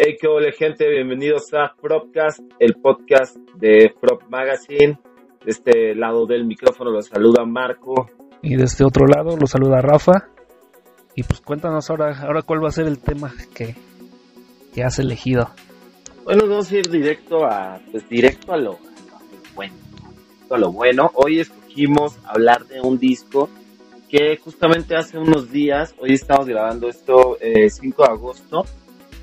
Hey, qué hola gente, bienvenidos a Propcast, el podcast de Prop Magazine. De este lado del micrófono los saluda Marco. Y de este otro lado los saluda Rafa. Y pues cuéntanos ahora, ahora cuál va a ser el tema que, que has elegido. Bueno, vamos a ir directo a, pues directo a lo, a lo bueno. A lo bueno. Hoy escogimos hablar de un disco que justamente hace unos días, hoy estamos grabando esto eh, 5 de agosto,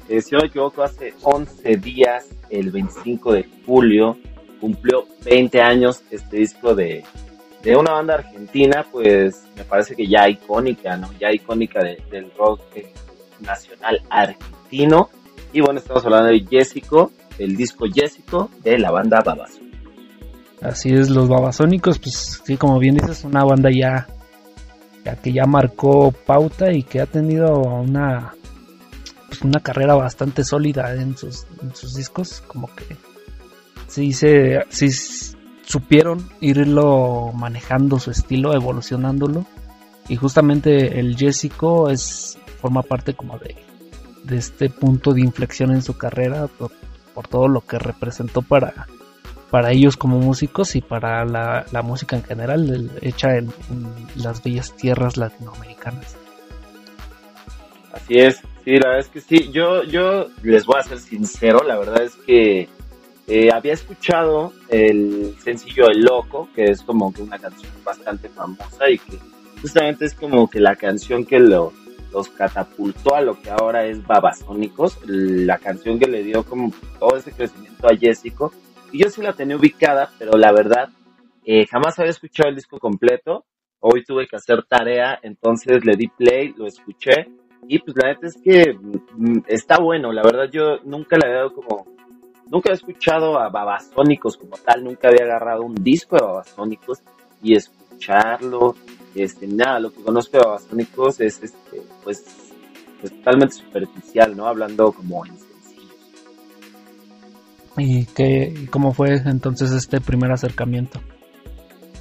eh, si no me equivoco, hace 11 días, el 25 de julio, cumplió 20 años este disco de, de una banda argentina, pues me parece que ya icónica, ¿no? Ya icónica de, del rock eh, nacional argentino. Y bueno, estamos hablando de Jessico, el disco Jessico de la banda Babasónicos. Así es, los Babasónicos, pues sí, como bien dices, una banda ya, ya que ya marcó pauta y que ha tenido una una carrera bastante sólida en sus, discos, como que sí se sí supieron irlo manejando su estilo, evolucionándolo y justamente el Jessico es forma parte como de, de este punto de inflexión en su carrera por, todo lo que representó para para ellos como músicos y para la, la música en general hecha en las bellas tierras latinoamericanas. Así es, sí, la verdad es que sí. Yo, yo les voy a ser sincero, la verdad es que eh, había escuchado el sencillo El Loco, que es como que una canción bastante famosa y que justamente es como que la canción que lo, los catapultó a lo que ahora es Babasónicos, la canción que le dio como todo ese crecimiento a Jessico. Y yo sí la tenía ubicada, pero la verdad, eh, jamás había escuchado el disco completo. Hoy tuve que hacer tarea, entonces le di play, lo escuché y pues la neta es que mm, está bueno, la verdad yo nunca le había dado como, nunca había escuchado a Babasónicos como tal, nunca había agarrado un disco de Babasónicos y escucharlo, este, nada, lo que conozco de Babasónicos es este, pues, pues totalmente superficial, ¿no? Hablando como en sencillos. ¿Y qué, cómo fue entonces este primer acercamiento?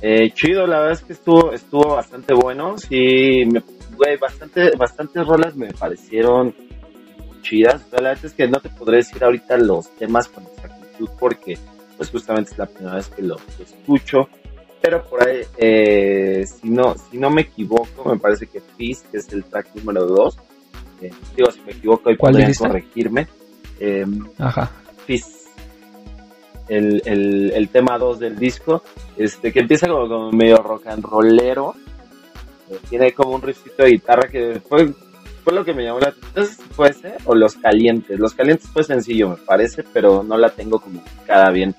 Eh, chido, la verdad es que estuvo, estuvo bastante bueno, sí, me güey, bastante, bastantes rolas me parecieron chidas. La verdad es que no te podré decir ahorita los temas con exactitud porque pues justamente es la primera vez que lo, lo escucho. Pero por ahí, eh, si, no, si no me equivoco, me parece que Fizz, que es el track número 2, eh, digo, si me equivoco, y podrían corregirme. Eh, Ajá. Fizz, el, el, tema 2 del disco, este, que empieza como, medio rock and rollero, tiene como un riffcito de guitarra que fue, fue lo que me llamó la atención. Sé si puede ser, o Los Calientes. Los Calientes fue sencillo, me parece, pero no la tengo como cada bien.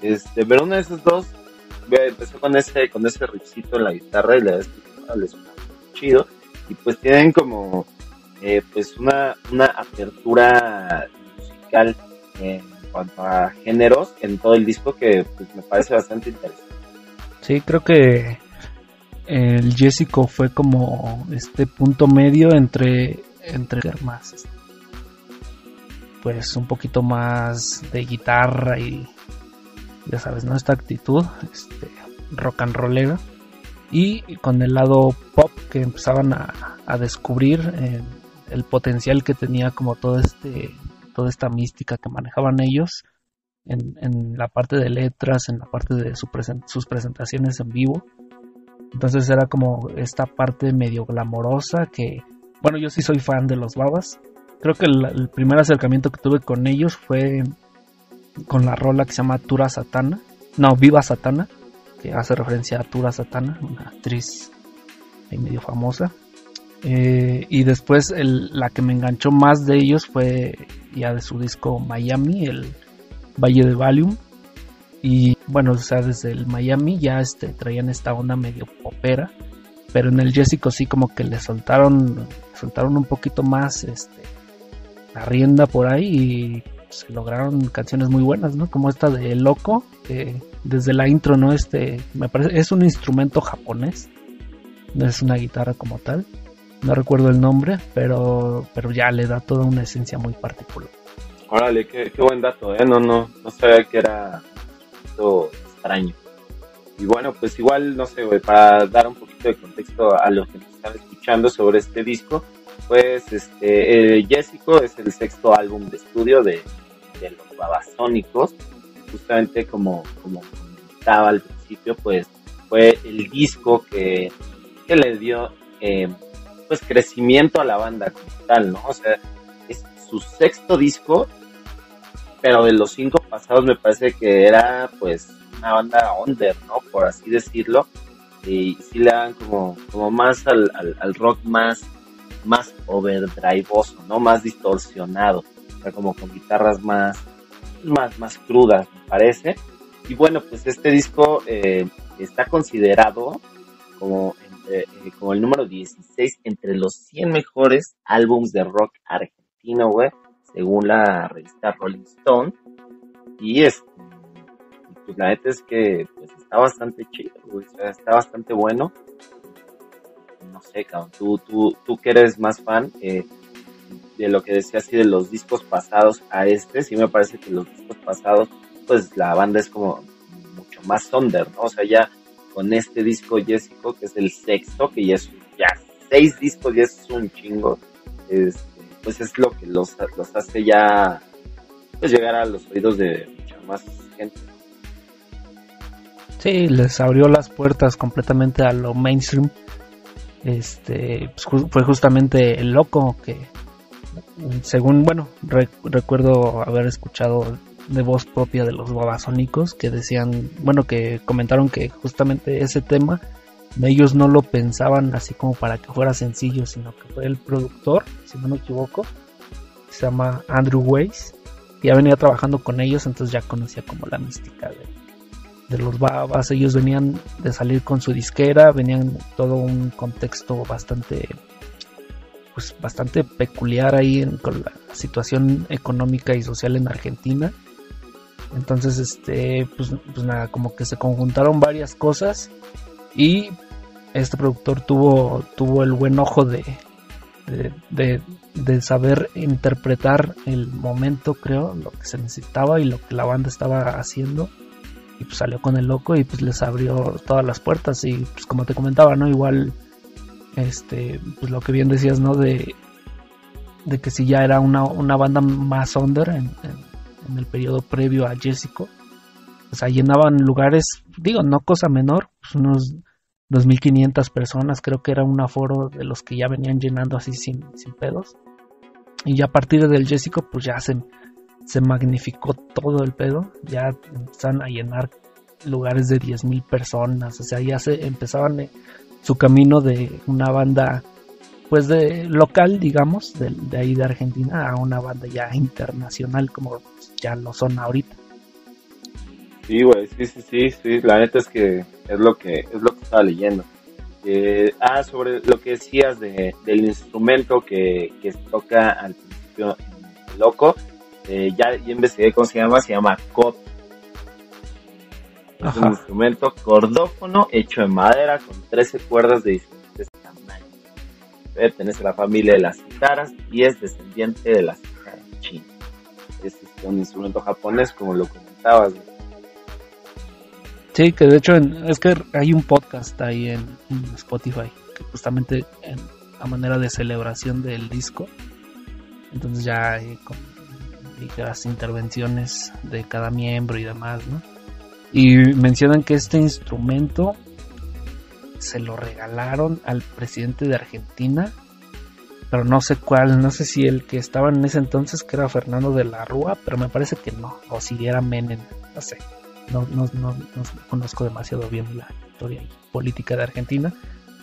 Este, pero uno de esos dos, empezó con ese, con ese riffcito en la guitarra y la verdad es que chido. Y pues tienen como, eh, pues una, una apertura musical en cuanto a géneros en todo el disco que pues, me parece bastante interesante. Sí, creo que el Jessico fue como este punto medio entre entre más pues un poquito más de guitarra y ya sabes no esta actitud este rock and rollera y con el lado pop que empezaban a, a descubrir eh, el potencial que tenía como todo este toda esta mística que manejaban ellos en, la parte de letras en la parte de sus presentaciones en vivo entonces era como esta parte medio glamorosa que, bueno, yo sí soy fan de los babas. Creo que el, primer acercamiento que tuve con ellos fue con la rola que se llama Tura Satana. No, Viva Satana, que hace referencia a Tura Satana, una actriz medio famosa. Eh, y después la que me enganchó más de ellos fue ya de su disco Miami, el Valle de Valium y bueno, o sea, desde el Miami ya este, traían esta onda medio popera, pero en el Jessico sí como que le soltaron, soltaron un poquito más este, la rienda por ahí y se lograron canciones muy buenas, ¿no? Como esta de Loco, que desde la intro, ¿no? Este, me parece, es un instrumento japonés, no es una guitarra como tal, no recuerdo el nombre, pero, pero ya le da toda una esencia muy particular. Órale, qué, qué buen dato, ¿eh? No, no, no sabía que era extraño. Y bueno, pues igual, no sé, güey, para dar un poquito de contexto a los que nos están escuchando sobre este disco, Pues este, Jessico es el sexto álbum de estudio de, los Babasónicos. Justamente como, como comentaba al principio, pues fue el disco que, que le dio eh, pues crecimiento a la banda como tal, ¿no? O sea, es su sexto disco, pero de los cinco pasados me parece que era pues una banda under, ¿no? Por así decirlo. Y sí le dan como, como más al, al, rock más, más overdriveoso, ¿no? Más distorsionado. O sea, como con guitarras más, más, más crudas, me parece. Y bueno, pues este disco eh, está considerado como, eh, como el número 16 entre los 100 mejores álbums de rock argentino, güey, según la revista Rolling Stone. Y este, pues la neta es que pues, está bastante chido, güey, está bastante bueno. No sé, cabrón, tú, tú, tú que eres más fan eh, de lo que decía así de los discos pasados a este, sí me parece que los discos pasados pues la banda es como mucho más thunder, ¿no? O sea, ya con este disco Jessico, que es el sexto, que ya es ya seis discos, ya es un chingo, este, pues es lo que los, hace ya pues llegar a los oídos de mucha más gente. Sí, les abrió las puertas completamente a lo mainstream. Este pues, fue justamente el loco que, según, bueno, recuerdo haber escuchado de voz propia de los babasónicos que decían, bueno, que comentaron que justamente ese tema ellos no lo pensaban así como para que fuera sencillo, sino que fue el productor, si no me equivoco, se llama Andrew Weiss, ya venía trabajando con ellos, entonces ya conocía como la mística de los babas, ellos venían de salir con su disquera, venían todo un contexto bastante pues bastante peculiar ahí con la situación económica y social en Argentina entonces, este, pues, pues, nada, como que se conjuntaron varias cosas y este productor tuvo, tuvo el buen ojo de, de, de, saber interpretar el momento, creo, lo que se necesitaba y lo que la banda estaba haciendo. Y pues salió con el loco y pues les abrió todas las puertas. Y pues como te comentaba, ¿no? Igual, este, pues lo que bien decías, ¿no? De, de que si ya era una, una banda más under el periodo previo a Jessico. O sea, llenaban lugares, digo, no cosa menor, pues unos 2.500 personas, creo que era un aforo de los que ya venían llenando así sin, sin pedos. Y ya a partir del Jessico, pues ya se, se magnificó todo el pedo, ya empezaron a llenar lugares de 10.000 personas, o sea, ya se empezaban eh, su camino de una banda pues de local, digamos, de, ahí de Argentina a una banda ya internacional como ya lo son ahorita. Sí, güey, sí, sí, sí, sí, la neta es que es lo que es lo que estaba leyendo. Eh, ah, sobre lo que decías de, del instrumento que, que se toca al principio Loco, eh, ya, ya investigué cómo se llama, se llama cot. Es un instrumento cordófono hecho en madera con 13 cuerdas de pertenece a la familia de las guitarras y es descendiente de las. Es un instrumento japonés, como lo comentabas. Sí, que de hecho es que hay un podcast ahí en, Spotify que justamente en, a manera de celebración del disco. Entonces ya hay con ligeras intervenciones de cada miembro y demás, ¿no? Y mencionan que este instrumento se lo regalaron al presidente de Argentina, pero no sé cuál, no sé si el que estaba en ese entonces, que era Fernando de la Rúa, pero me parece que no, o si era Menem, no sé, no, no, no, conozco demasiado bien la historia política de Argentina,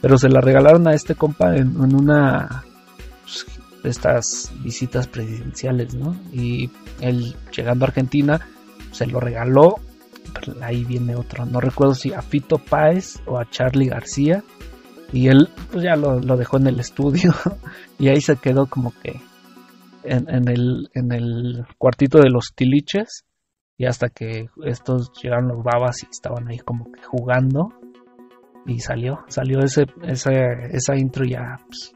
pero se la regalaron a este compa en, una pues, de estas visitas presidenciales, ¿no? Y él llegando a Argentina se lo regaló ahí viene otro, no recuerdo si a Fito Páez o a Charlie García. Y él pues ya lo, dejó en el estudio y ahí se quedó como que en, el, en el cuartito de los tiliches y hasta que estos llegaron los babas y estaban ahí como que jugando y salió, salió ese, esa intro ya pues,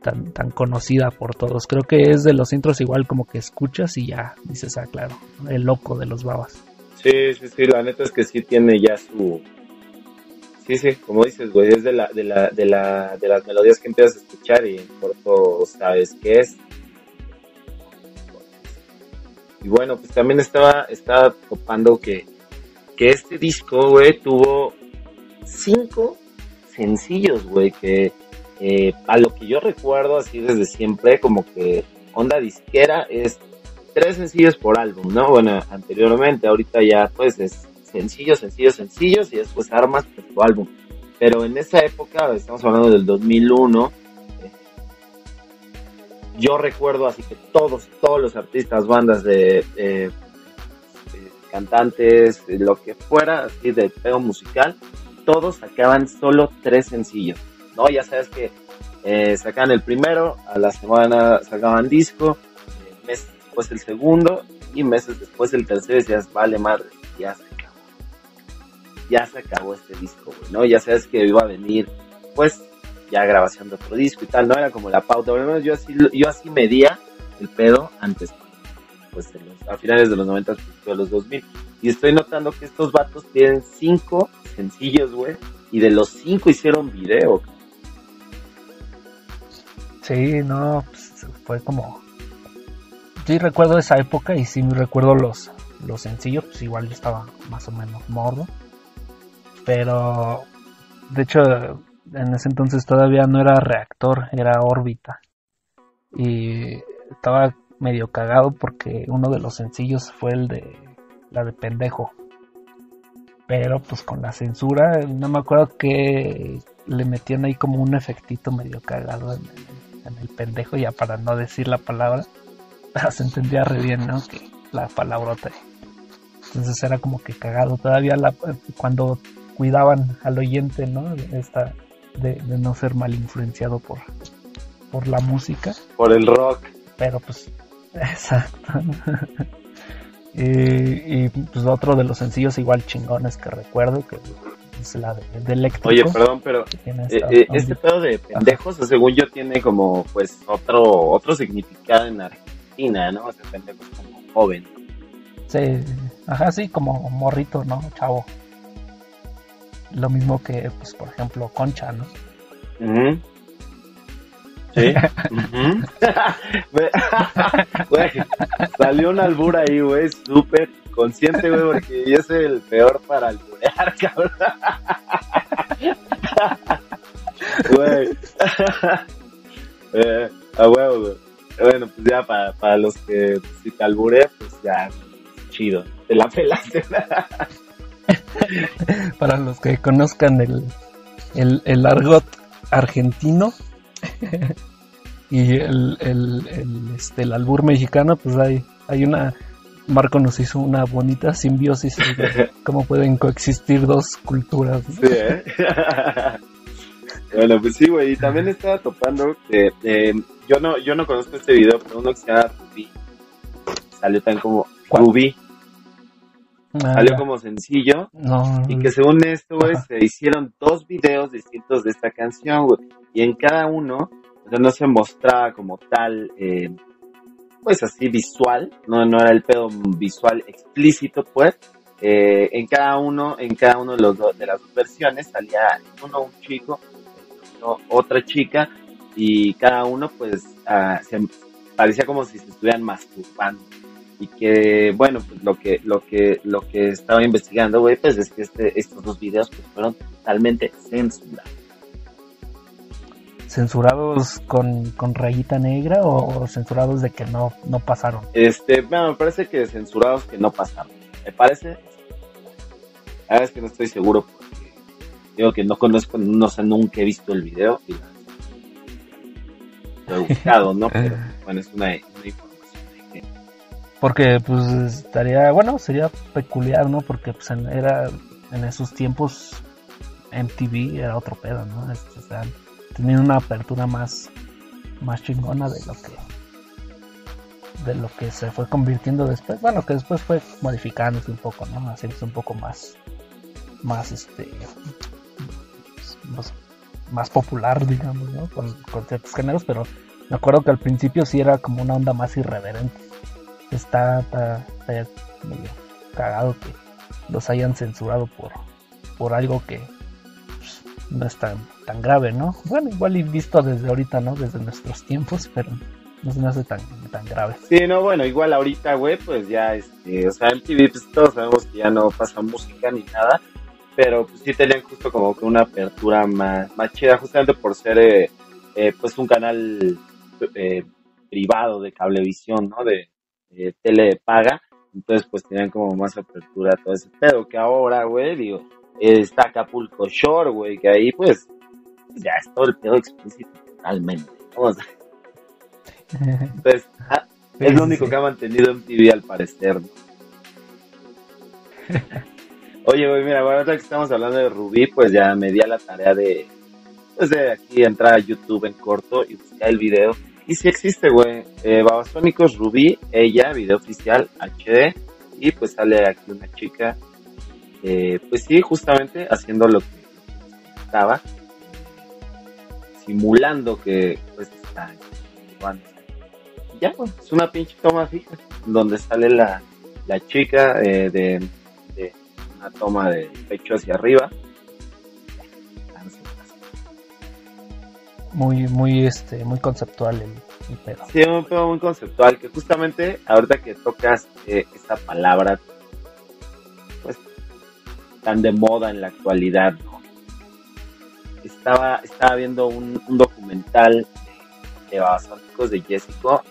tan, tan conocida por todos. Creo que es de los intros igual como que escuchas y ya dices, ah, claro, el loco de los babas. Sí, sí, sí, la neta es que sí tiene ya su, sí, sí, como dices, güey, es de, la, de, la, de, la, de las melodías que empiezas a escuchar y en corto sabes qué es. Y bueno, pues también estaba, estaba topando que, que este disco, güey, tuvo cinco sencillos, güey, que eh, a lo que yo recuerdo así desde siempre, como que onda disquera es tres sencillos por álbum, ¿no? Bueno, anteriormente, ahorita ya pues es sencillos, sencillos, sencillos y después armas pues, tu álbum. Pero en esa época, estamos hablando del 2001, eh, yo recuerdo así que todos, todos los artistas, bandas de, de cantantes, lo que fuera, así de pedo musical, todos sacaban solo tres sencillos, ¿no? Ya sabes que eh, sacaban el primero, a la semana sacaban disco, eh, meses después el segundo y meses después el tercero y decías, vale madre, ya se. Ya se acabó este disco, ¿no? Ya sabes que iba a venir, pues, ya grabación de otro disco y tal, no era como la pauta, pero yo así, yo así medía el pedo antes, pues, a finales de los 90, de los 2000. Y estoy notando que estos vatos tienen cinco sencillos, güey, y de los cinco hicieron video. Sí, no, pues, fue como... Sí recuerdo esa época y sí recuerdo los, los sencillos, pues igual yo estaba más o menos mordo. Pero, de hecho, en ese entonces todavía no era reactor, era órbita. Y estaba medio cagado porque uno de los sencillos fue el de la de pendejo. Pero pues con la censura, no me acuerdo que le metían ahí como un efectito medio cagado en el, pendejo, ya para no decir la palabra. Se entendía re bien, ¿no? Que la palabrota. Entonces era como que cagado. Todavía la, cuando cuidaban al oyente, ¿no? De, esta, de, de no ser mal influenciado por, por la música. Por el rock. Pero pues, exacto. Y, pues otro de los sencillos igual chingones que recuerdo, que es la de, Electrico. Oye, perdón, pero eh, eh, este pedo de pendejos, según yo, tiene como pues otro otro significado en Argentina, ¿no? O sea, pendejos como joven. Sí, ajá, sí, como morrito, ¿no? Chavo. Lo mismo que, pues, por ejemplo, Concha, ¿no? Sí. güey, salió un albur ahí, güey, súper consciente, güey, porque yo soy el peor para alburear, cabrón. Güey. eh, a huevo, güey. Bueno, pues ya para, para los que si te alburé, pues ya, chido. Te la pelaste. para los que conozcan el, el, el argot argentino, y el, el, este, el albur mexicano, pues hay, hay una... Marco nos hizo una bonita simbiosis de cómo pueden coexistir dos culturas. Sí, ¿eh? bueno, pues sí, güey. Y también estaba topando que eh, yo no yo no conozco este video, pero uno que se llama Ruby. Salió tan como Ruby. Ah, Salió como sencillo. No, y que según esto, güey, se hicieron dos videos distintos de esta canción, güey. Y en cada uno o sea, no se mostraba como tal, eh, pues así visual, no, no era el pedo visual explícito, pues. Eh, en cada uno, en cada uno de los de las dos versiones salía uno un chico, uno, otra chica, y cada uno pues ah, se, parecía como si se estuvieran masturbando y que bueno pues lo que lo que lo que estaba investigando güey pues es que este, estos dos videos pues fueron totalmente censurados censurados con, con rayita negra o censurados de que no, no pasaron? Este, bueno, me parece que censurados que no pasaron. Me parece. A ver, es que no estoy seguro porque digo que no conozco, no sé, nunca he visto el video y lo he buscado, ¿no? Pero bueno, es una, información Porque pues estaría, bueno, sería peculiar, ¿no? Porque pues era en esos tiempos MTV era otro pedo, ¿no? Este, o tenían una apertura más, más chingona de lo que de lo que se fue convirtiendo después, bueno que después fue modificándose un poco, ¿no? Haciéndose un poco más más este más, popular digamos, ¿no? Con, ciertos géneros, pero me acuerdo que al principio sí era como una onda más irreverente. Está, medio cagado que los hayan censurado por, por algo que no es tan, tan grave, ¿no? Bueno, igual y visto desde ahorita, ¿no? Desde nuestros tiempos, pero no se me hace tan, tan grave. Sí, no, bueno, igual ahorita, güey, pues ya, este, o sea, en TV, pues todos sabemos que ya no pasa música ni nada, pero pues sí tenían justo como que una apertura más, más chida, justamente por ser, eh, eh, pues, un canal eh, privado de cablevisión, ¿no? De, tele paga, entonces pues tenían como más apertura a todo ese pedo, que ahora, güey, digo, está Acapulco Shore, güey, que ahí pues ya es todo el pedo explícito totalmente, ¿no? entonces, ah, es lo único que ha mantenido MTV al parecer, ¿no? Oye, güey, mira, ahora que estamos hablando de Rubí, pues ya me di a la tarea de, pues de aquí entrar a YouTube en corto y buscar el video. Y sí existe, güey, eh, Babasónicos Rubí, ella, video oficial, HD, y pues sale aquí una chica, eh, pues sí, justamente haciendo lo que estaba, simulando que pues está ya, pues, es una pinche toma fija, donde sale la, la chica eh, de toma de pecho hacia arriba. Muy, muy, este, muy conceptual el, pedo. Sí, un pedo muy conceptual, que justamente ahorita que tocas eh, esa palabra, pues, tan de moda en la actualidad, Estaba, estaba viendo un, documental de Babasónicos de Jessico,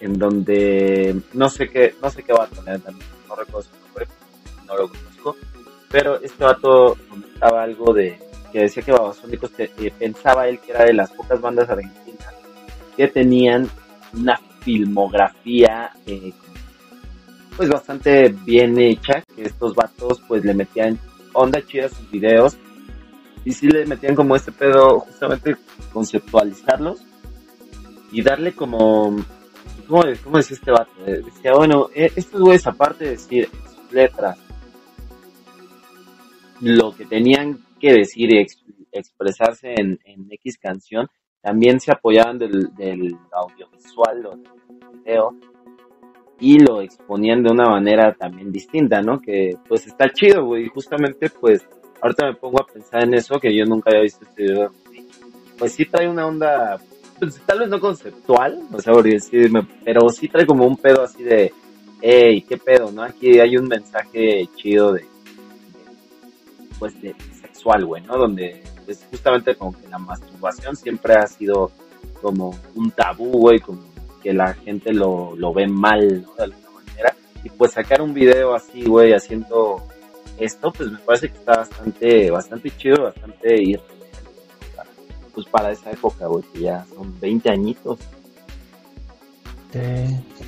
en donde no sé qué, no sé qué va a tener también, no recuerdo su nombre, no lo pero este vato comentaba algo de que decía que Babasónicos eh, pensaba él que era de las pocas bandas argentinas que tenían una filmografía eh, pues bastante bien hecha, que estos vatos pues le metían onda chida a sus videos y sí le metían como este pedo justamente conceptualizarlos y darle como ¿cómo, cómo decía este vato? Eh, decía, bueno, estos güeyes aparte de decir sus letras lo que tenían que decir y expresarse en, X canción, también se apoyaban del, audiovisual o del video y lo exponían de una manera también distinta, ¿no? Que pues está chido, güey. Justamente pues ahorita me pongo a pensar en eso, que yo nunca había visto este video. Pues sí trae una onda, pues, tal vez no conceptual, o sea, pero sí trae como un pedo así de, hey, qué pedo, ¿no? Aquí hay un mensaje chido de pues de sexual, güey, ¿no? Donde es justamente como que la masturbación siempre ha sido como un tabú, güey, como que la gente lo, lo ve mal, ¿no? De alguna manera. Y pues sacar un video así, güey, haciendo esto, pues me parece que está bastante, bastante chido, bastante ir pues para esa época, güey, que ya son 20 añitos.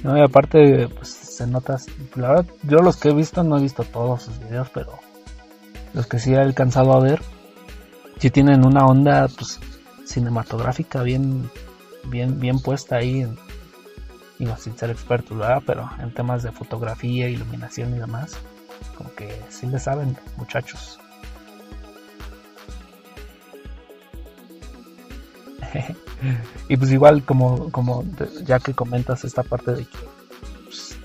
No, y aparte, pues se nota, la verdad, yo los que he visto, no he visto todos sus videos, pero los que sí he alcanzado a ver, sí tienen una onda pues, cinematográfica bien, bien, bien puesta ahí, en, sin ser expertos. Pero en temas de fotografía, iluminación y demás, como que sí le saben, muchachos. y pues igual como, como ya que comentas esta parte de que pues,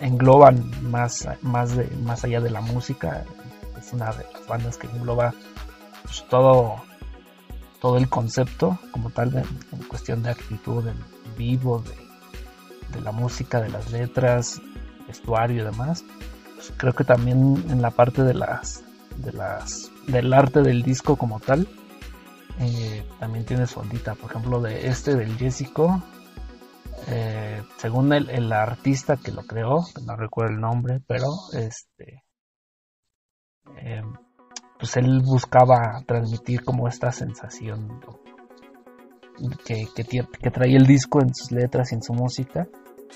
engloban más, más, de, más allá de la música, una de las bandas que engloba pues, todo, todo el concepto como tal en, cuestión de actitud, en vivo, de, la música, de las letras, vestuario y demás. Pues, creo que también en la parte de las, de las, del arte del disco como tal, eh, también tiene su ondita. Por ejemplo, de este del Jessico, eh, según el, el, artista que lo creó, no recuerdo el nombre, pero este eh, pues él buscaba transmitir como esta sensación que, que, traía el disco en sus letras y en su música.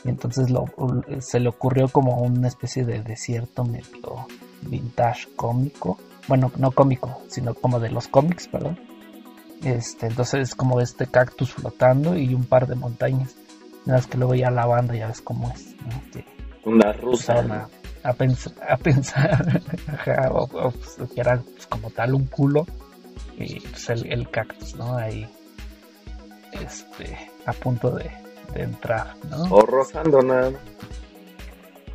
Y entonces se le ocurrió como una especie de desierto medio vintage cómico. Bueno, no cómico, sino como de los cómics, perdón. Este, entonces es como este cactus flotando y un par de montañas. Nada más que luego ya la banda ya ves cómo es. una rusa a, pensar a pensar pues, que era pues, como tal un culo y pues el, cactus, ¿no? Ahí, este, a punto de, entrar, ¿no? O rozando nada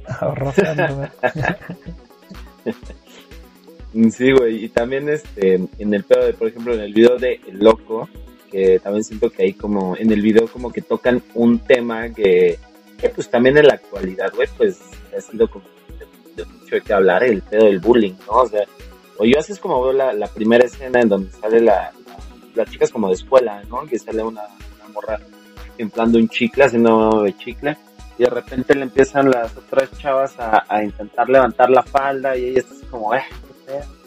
O rozando, Sí, güey, y también este, en el pedo de, por ejemplo, en el video de El Loco, que también siento que ahí como, en el video como que tocan un tema que, que pues también en la actualidad, güey, pues ha sido como de, mucho de qué hablar, el pedo del bullying, ¿no? O sea, o yo así es como veo la, la primera escena en donde sale la, la, chica es como de escuela, ¿no? Que sale una, una morra inflando un chicle, haciendo de chicle, y de repente le empiezan las otras chavas a, a intentar levantar la falda y ella está como, eh, qué pedo.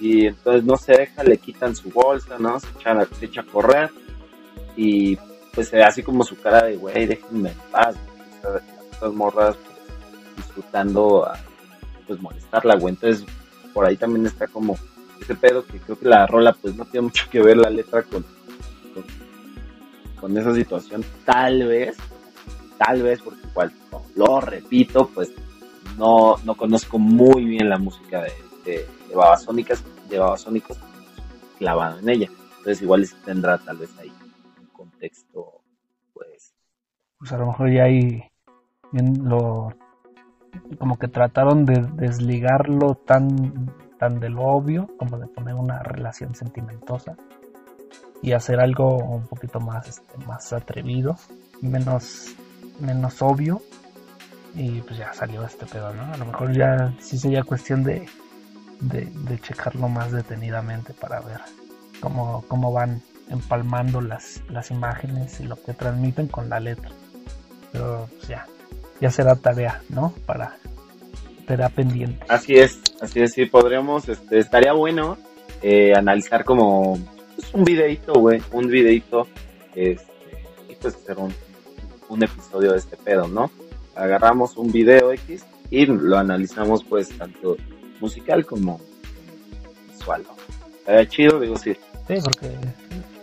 Y entonces no se deja, le quitan su bolsa, ¿no? Se echa, se echa a correr y pues se ve así como su cara de, güey, déjenme en paz. Estas morras pues, disfrutando a pues molestarla, güey. Entonces por ahí también está como ese pedo que creo que la rola pues no tiene mucho que ver la letra con, con, esa situación. Tal vez, tal vez porque igual, no, lo repito, pues no, no conozco muy bien la música de, de, de Babasónicas, de Babasónicos clavado en ella. Entonces igual tendrá tal vez ahí un contexto, pues... Pues a lo mejor ya ahí lo... como que trataron de desligarlo tan, tan de lo obvio, como de poner una relación sentimentosa y hacer algo un poquito más, este, más atrevido, menos, menos obvio y pues ya salió este pedo, ¿no? A lo mejor ya sí sería cuestión de, de, de checarlo más detenidamente para ver cómo, cómo van empalmando las, las imágenes y lo que transmiten con la letra. Pero pues ya, ya será tarea, ¿no? Para será pendiente. Así es, así es, sí, podríamos, este, estaría bueno eh, analizar como pues, un videito, güey, un videito, este, y pues hacer un, un episodio de este pedo, ¿no? agarramos un video X y lo analizamos pues tanto musical como visual. ¿no? Eh, chido, digo sí. Sí, porque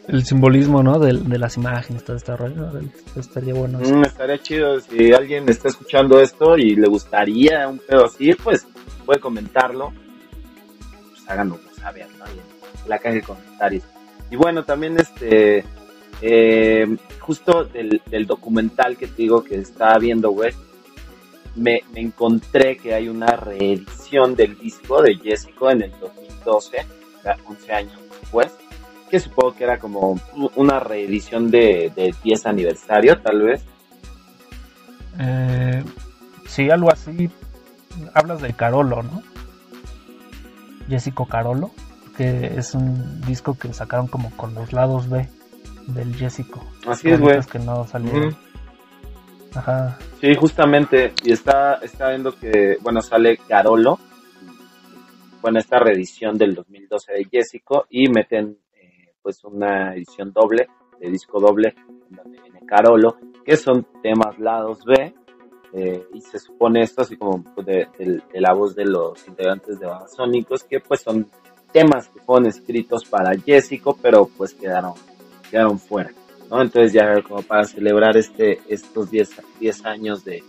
el simbolismo, ¿no? De, de las imágenes, todo este rollo, estaría bueno. Mm, estaría chido si alguien está escuchando esto y le gustaría un pedo así, pues puede comentarlo. Pues háganlo saber, ¿no? en la caja de comentarios. Y bueno, también este eh, justo del, del, documental que te digo que estaba viendo, güey, me, me, encontré que hay una reedición del disco de Jessico en el 2012, 11 años después, que supongo que era como una reedición de, de 10 aniversario, tal vez. Eh, sí, algo así. Hablas de Carolo, ¿no? Jessico Carolo, que es un disco que sacaron como con los lados B del Jessico. Así es, güey. que no salieron. Mm. Ajá. Sí, justamente. Y está, está viendo que, bueno, sale Carolo. Bueno, esta reedición del 2012 de Jessico. Y meten, pues, una edición doble, de disco doble, donde viene Carolo, que son temas lados B. Eh, y se supone esto así como pues, de, de, de, la voz de los integrantes de Babasónicos, que pues son temas que fueron escritos para Jessico, pero pues quedaron quedaron fuera, ¿no? Entonces ya como para celebrar este, estos 10, 10 años de,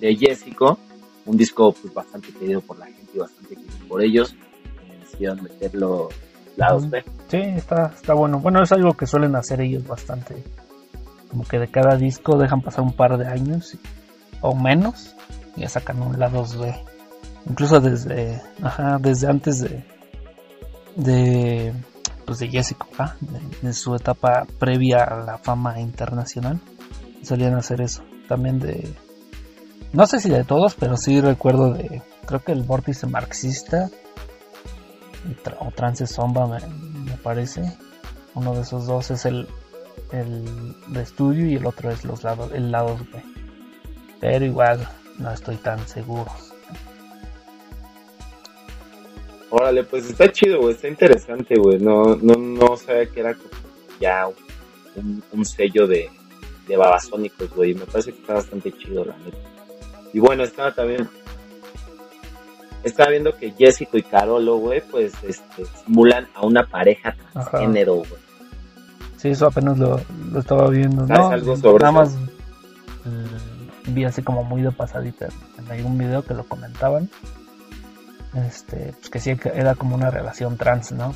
de Jessico, un disco pues bastante querido por la gente y bastante querido por ellos, eh, decidieron meterlo lados B. Sí, está, está bueno. Bueno, es algo que suelen hacer ellos bastante. Como que de cada disco dejan pasar un par de años o menos y ya sacan un lados B. Incluso desde, ajá, desde antes de, de pues de Jessica, ¿ah? de, de, su etapa previa a la fama internacional, solían hacer eso. También de, no sé si de todos, pero sí recuerdo de, creo que el vórtice marxista o trance zomba me, parece. Uno de esos dos es el, el de estudio y el otro es los lados, el lado B. Pero igual no estoy tan seguro. Órale, pues está chido, güey, está interesante, güey. No, no, no sabía que era como ya un, un sello de, de babasónicos, güey. Me parece que está bastante chido, la neta. Y bueno, estaba también. Estaba viendo que Jessico y Carolo, güey, pues este, simulan a una pareja transgénero, güey. Sí, eso apenas lo, lo estaba viendo. ¿no? algo sobre Nada eso? más eh, vi así como muy de pasadita en algún video que lo comentaban este, pues que sí era como una relación trans, ¿no?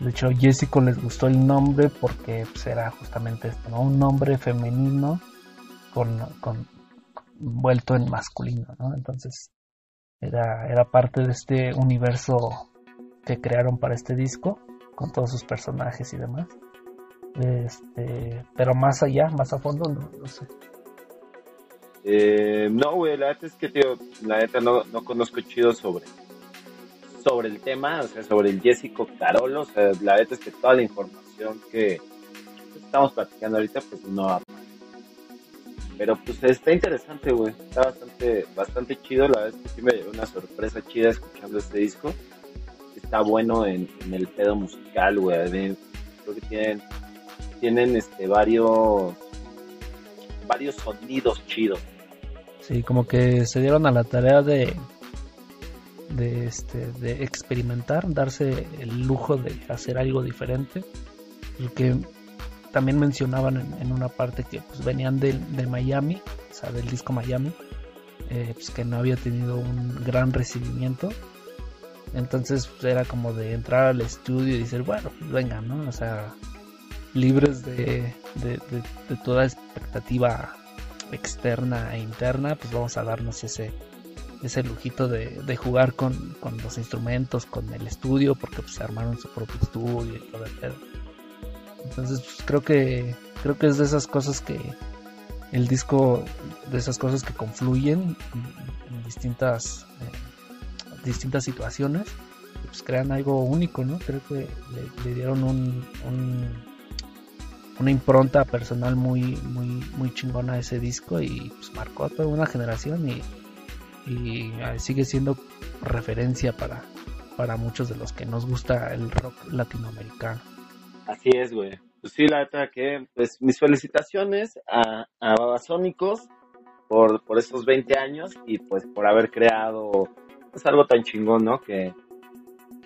De hecho, Jessico les gustó el nombre porque pues, era justamente esto, ¿no? Un nombre femenino con, con vuelto en masculino, ¿no? Entonces, Era, era parte de este universo que crearon para este disco, con todos sus personajes y demás. Este, pero más allá, más a fondo, no, sé. Eh, no, güey, la neta es que, tío, la neta no, no conozco chido sobre sobre el tema, o sea, sobre el Jessico Carolo, o sea, la neta es que toda la información que estamos platicando ahorita, pues no pero pues está interesante, güey. Está bastante, bastante chido. La verdad es que sí me dio una sorpresa chida escuchando este disco. Está bueno en, el pedo musical, güey. Creo que tienen, tienen este varios varios sonidos chidos. Sí, como que se dieron a la tarea de de este de experimentar, darse el lujo de hacer algo diferente. Porque también mencionaban en, una parte que pues, venían de, Miami, o sea, del disco Miami, eh, pues, que no había tenido un gran recibimiento. Entonces pues, era como de entrar al estudio y decir, bueno, pues venga, ¿no? O sea, libres de, de, toda expectativa externa e interna, pues vamos a darnos ese, ese lujito de, jugar con, con, los instrumentos, con el estudio, porque pues armaron su propio estudio y todo el pedo. Entonces pues, creo que creo que es de esas cosas que el disco de esas cosas que confluyen en, distintas eh, distintas situaciones pues crean algo único, ¿no? Creo que le, dieron un, una impronta personal muy muy muy chingona a ese disco y pues marcó a toda una generación y, y eh, sigue siendo referencia para para muchos de los que nos gusta el rock latinoamericano. Así es, güey. Pues sí, la verdad que, pues mis felicitaciones a, a Babasónicos por, por estos 20 años y pues por haber creado pues algo tan chingón, ¿no? Que,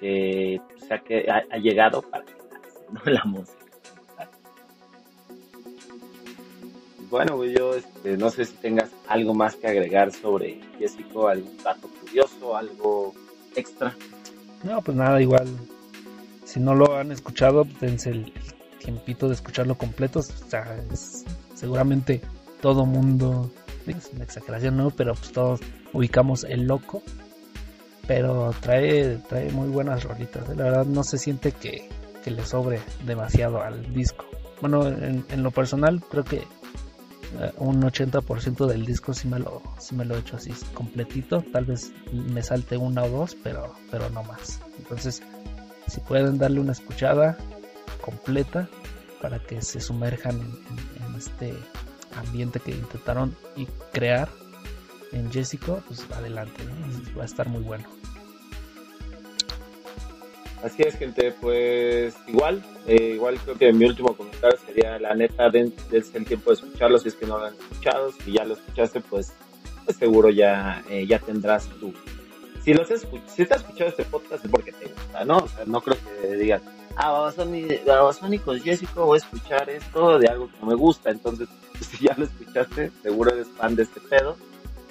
que, o sea, que ha, llegado para quedarse. La música. Bueno, güey, yo este, no sé si tengas algo más que agregar sobre Jessico, algún dato curioso, algo extra. No, pues nada, igual si no lo han escuchado, dense el tiempito de escucharlo completo. O sea, seguramente todo mundo, es una exageración, ¿no? Pero pues todos ubicamos el loco. Pero trae, trae muy buenas rolitas. ¿eh? La verdad no se siente que, le sobre demasiado al disco. Bueno, en, lo personal creo que eh, un 80% del disco sí me lo sí me lo he hecho así completito tal vez me salte una o dos pero pero no más entonces si pueden darle una escuchada completa para que se sumerjan en, este ambiente que intentaron y crear en Jessico, pues adelante, va a estar muy bueno. Así es, gente, pues igual, eh, igual creo que mi último comentario sería la neta, dense el tiempo de escucharlo si es que no lo han escuchado, si ya lo escuchaste, pues, pues seguro ya, eh, ya tendrás tu, si los si te has escuchado este podcast es porque te gusta, ¿no? O sea, no creo que digas, ah, Babasónicos Jessico, voy a escuchar esto de algo que no me gusta. Entonces, si ya lo escuchaste, seguro eres fan de este pedo.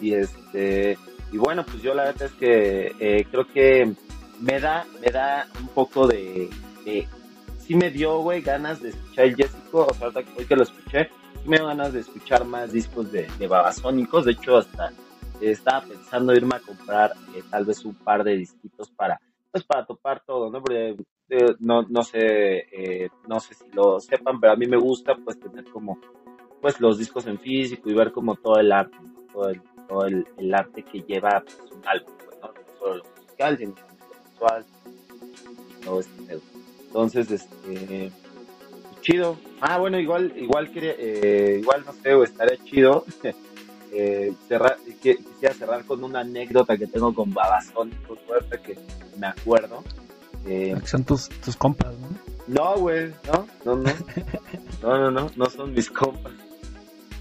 Y este, y bueno, pues yo la verdad es que eh, creo que me da, me da un poco de, sí me dio, güey, ganas de escuchar el Jessico, o sea, hoy que lo escuché, sí me dio ganas de escuchar más discos de, de Babasónicos, de hecho hasta estaba pensando irme a comprar eh, tal vez un par de disquitos para, pues para topar todo, ¿no? Eh, no, sé, eh, no sé si lo sepan, pero a mí me gusta pues tener como, pues los discos en físico y ver como todo el arte, todo el, todo el, arte que lleva pues, un álbum, pues, ¿no? solo lo musical, sino lo visual, todo este. Entonces, este, chido. Ah, bueno, igual, igual quería, igual no sé, estaría chido eh, cerrar, quisiera cerrar con una anécdota que tengo con Babazón, por suerte que me acuerdo. Eh, son tus, tus compas, ¿no? No, güey, no, no, no. No, no, no, no son mis compas.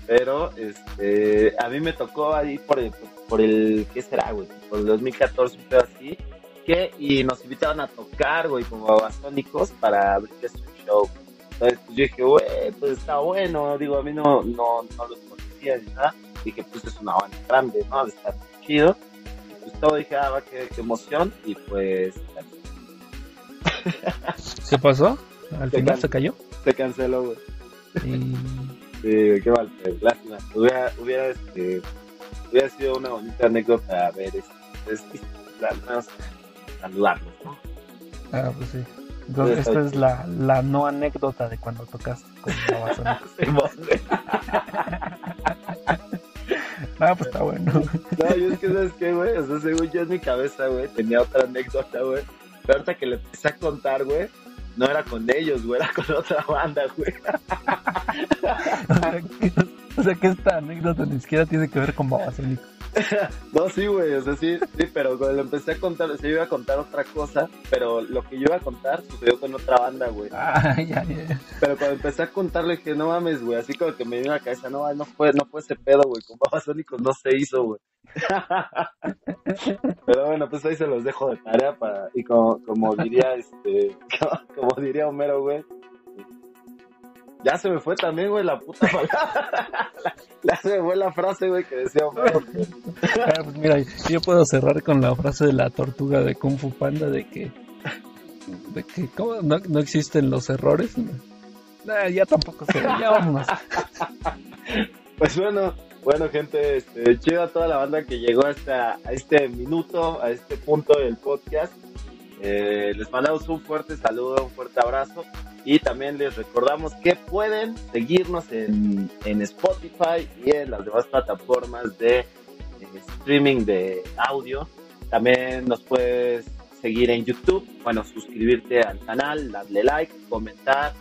Pero, este, a mí me tocó ahí por el, por el ¿qué será, güey? Por el 2014, un así, que, y nos invitaron a tocar, güey, como babasónicos para abrir su show. Entonces, pues yo dije, güey, pues está bueno, digo, a mí no, no, no los conocía ni nada dije, pues es una banda grande, ¿no? De estar chido. Y pues todo dije, ah, va, qué, emoción. Y pues. ¿Qué pasó? ¿Al final se cayó? Se canceló, güey. Sí, qué mal, lástima. Hubiera, hubiera, este, hubiera sido una bonita anécdota a ver esto. Es, más saludarlos, ¿no? Ah, pues sí. Entonces, esta es la, la no anécdota de cuando tocaste con Babasónicos. Ah, pues está bueno. No, yo es que, ¿sabes qué, güey? O sea, según yo en mi cabeza, güey, tenía otra anécdota, güey. Pero ahorita que le empecé a contar, güey, no era con ellos, güey, era con otra banda, güey. o, sea, que, esta anécdota ni siquiera tiene que ver con Babasónicos. no, sí, güey, o sea, sí, sí, pero cuando lo empecé a contar, se iba a contar otra cosa, pero lo que yo iba a contar sucedió con otra banda, güey. Ah, ya, ya. Pero cuando empecé a contarle que no mames, güey, así como que me vino a la cabeza, no, no fue, no fue ese pedo, güey, con Babasónicos no se hizo, güey. pero bueno, pues ahí se los dejo de tarea para, y como, como diría, este, como diría Homero, güey, ya se me fue también, güey, la puta palabra. ya se me fue la frase, güey, que decía ah, pues mira, yo puedo cerrar con la frase de la tortuga de Kung Fu Panda de que. de que ¿cómo? No, no existen los errores. ya tampoco sé, ya vámonos. pues bueno, bueno, gente, este, chido a toda la banda que llegó hasta a este minuto, a este punto del podcast. Eh, les mandamos un fuerte saludo, un fuerte abrazo. Y también les recordamos que pueden seguirnos en, Spotify y en las demás plataformas de streaming de audio. También nos puedes seguir en YouTube, bueno, suscribirte al canal, darle like, comentar,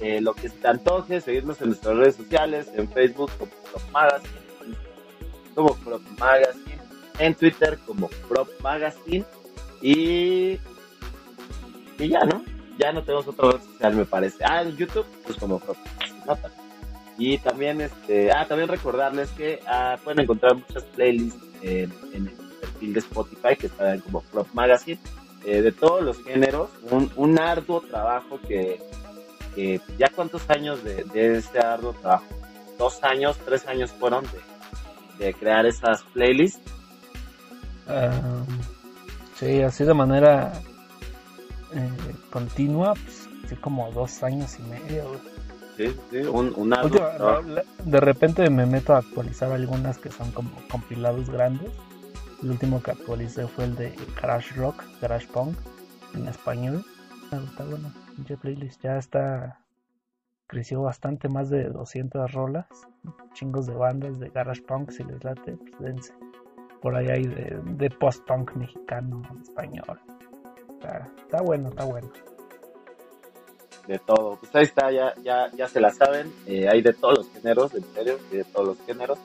eh, lo que se te antoje, seguirnos en nuestras redes sociales, en Facebook como Prop Magazine, como Prop Magazine, en Twitter como Prop Magazine. Y y ya, ¿no? Ya no tenemos otra red social, me parece. Ah, en YouTube, pues como nota. Y también, este, ah, también recordarles que ah, pueden encontrar muchas playlists en, el perfil de Spotify que está como Prop Magazine, eh, de todos los géneros. Un, un arduo trabajo que, ya cuántos años de, de ese arduo trabajo, dos años, tres años fueron de, de crear esas playlists. Ah, sí, así de manera eh, continua, pues, así como dos años y medio. Sí, sí, un, De repente me meto a actualizar algunas que son como compilados grandes. El último que actualicé fue el de Garage Rock, Garage Punk, en español. Está bueno, playlist ya está creció bastante, más de 200 rolas, chingos de bandas de garage punk, si les late, pues dense. Por ahí hay de, de post-punk mexicano, español, está, bueno, está bueno. De todo, pues ahí está, ya, ya, ya se la saben, eh, hay de todos los géneros, en serio, de todos los géneros.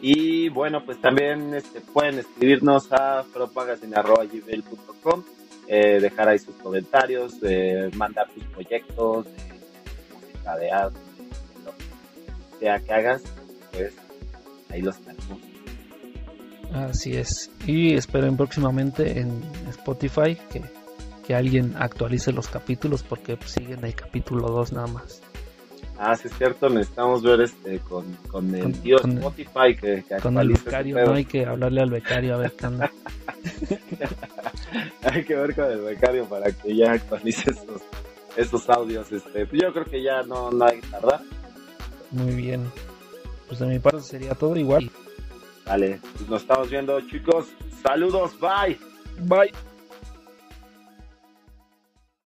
Y bueno, pues también este, pueden escribirnos a propagacine.com, eh, dejar ahí sus comentarios, eh, mandar sus proyectos, música de arte, lo que sea que hagas, pues ahí los tenemos. Así es. Y esperen próximamente en Spotify que que alguien actualice los capítulos porque pues, siguen el capítulo 2 nada más. Ah, sí es cierto, necesitamos ver este con, con el tío Spotify que, que Con el becario, no hay que hablarle al becario a ver qué anda. hay que ver con el becario para que ya actualice esos, esos audios. Este, yo creo que ya no, no hay que tardar. Muy bien. Pues de mi parte sería todo igual. Vale, pues nos estamos viendo chicos. Saludos, bye. Bye.